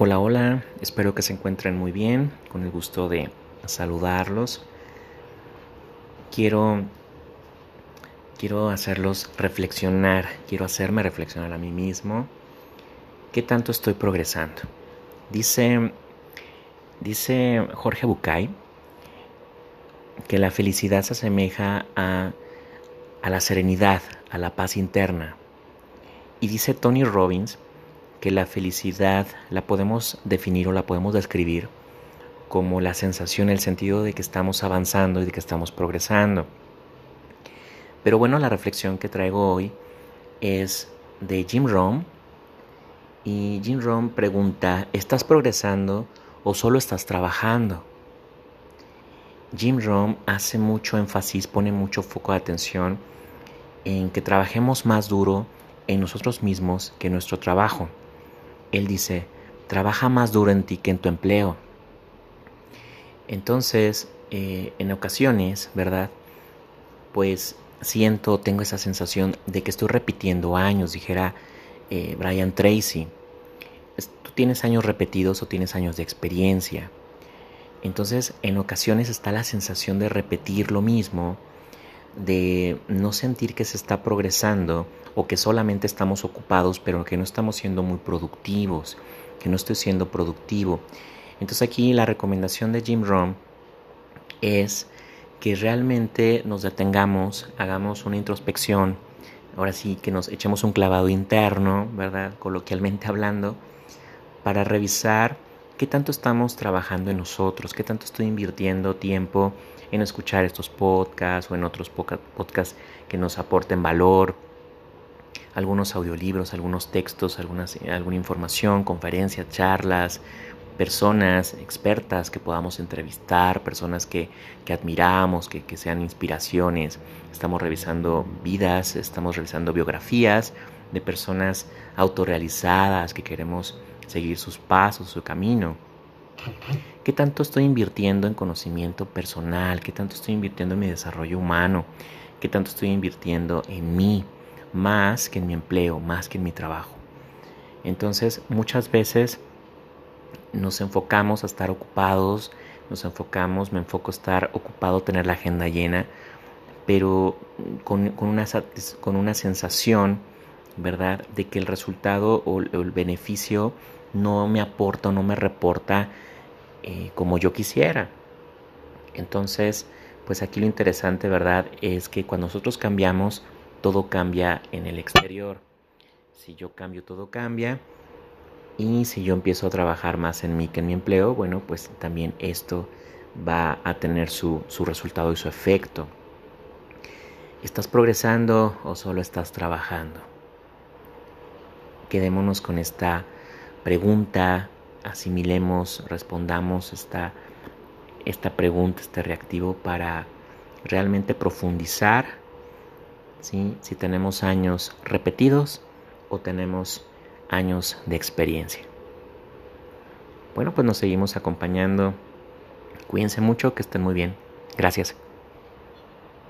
Hola, hola, espero que se encuentren muy bien, con el gusto de saludarlos. Quiero quiero hacerlos reflexionar, quiero hacerme reflexionar a mí mismo qué tanto estoy progresando. Dice dice Jorge Bucay que la felicidad se asemeja a, a la serenidad, a la paz interna. Y dice Tony Robbins que la felicidad la podemos definir o la podemos describir como la sensación, el sentido de que estamos avanzando y de que estamos progresando. Pero bueno, la reflexión que traigo hoy es de Jim Rohn. Y Jim Rohn pregunta, ¿estás progresando o solo estás trabajando? Jim Rohn hace mucho énfasis, pone mucho foco de atención en que trabajemos más duro en nosotros mismos que en nuestro trabajo. Él dice, trabaja más duro en ti que en tu empleo. Entonces, eh, en ocasiones, ¿verdad? Pues siento, tengo esa sensación de que estoy repitiendo años, dijera eh, Brian Tracy. Tú tienes años repetidos o tienes años de experiencia. Entonces, en ocasiones está la sensación de repetir lo mismo, de no sentir que se está progresando o que solamente estamos ocupados pero que no estamos siendo muy productivos, que no estoy siendo productivo. Entonces aquí la recomendación de Jim Rohn es que realmente nos detengamos, hagamos una introspección, ahora sí que nos echemos un clavado interno, ¿verdad? Coloquialmente hablando, para revisar qué tanto estamos trabajando en nosotros, qué tanto estoy invirtiendo tiempo en escuchar estos podcasts o en otros podcasts que nos aporten valor, algunos audiolibros, algunos textos, algunas, alguna información, conferencias, charlas, personas expertas que podamos entrevistar, personas que, que admiramos, que, que, sean inspiraciones. Estamos revisando vidas, estamos revisando biografías de personas autorrealizadas que queremos seguir sus pasos, su camino. ¿Qué tanto estoy invirtiendo en conocimiento personal? ¿Qué tanto estoy invirtiendo en mi desarrollo humano? ¿Qué tanto estoy invirtiendo en mí? Más que en mi empleo, más que en mi trabajo. Entonces, muchas veces nos enfocamos a estar ocupados, nos enfocamos, me enfoco a estar ocupado, tener la agenda llena, pero con, una, con una sensación, ¿verdad?, de que el resultado o el beneficio no me aporta o no me reporta eh, como yo quisiera. Entonces, pues aquí lo interesante, ¿verdad? Es que cuando nosotros cambiamos, todo cambia en el exterior. Si yo cambio, todo cambia. Y si yo empiezo a trabajar más en mí que en mi empleo, bueno, pues también esto va a tener su, su resultado y su efecto. ¿Estás progresando o solo estás trabajando? Quedémonos con esta pregunta, asimilemos, respondamos esta, esta pregunta, este reactivo para realmente profundizar ¿sí? si tenemos años repetidos o tenemos años de experiencia. Bueno, pues nos seguimos acompañando. Cuídense mucho, que estén muy bien. Gracias.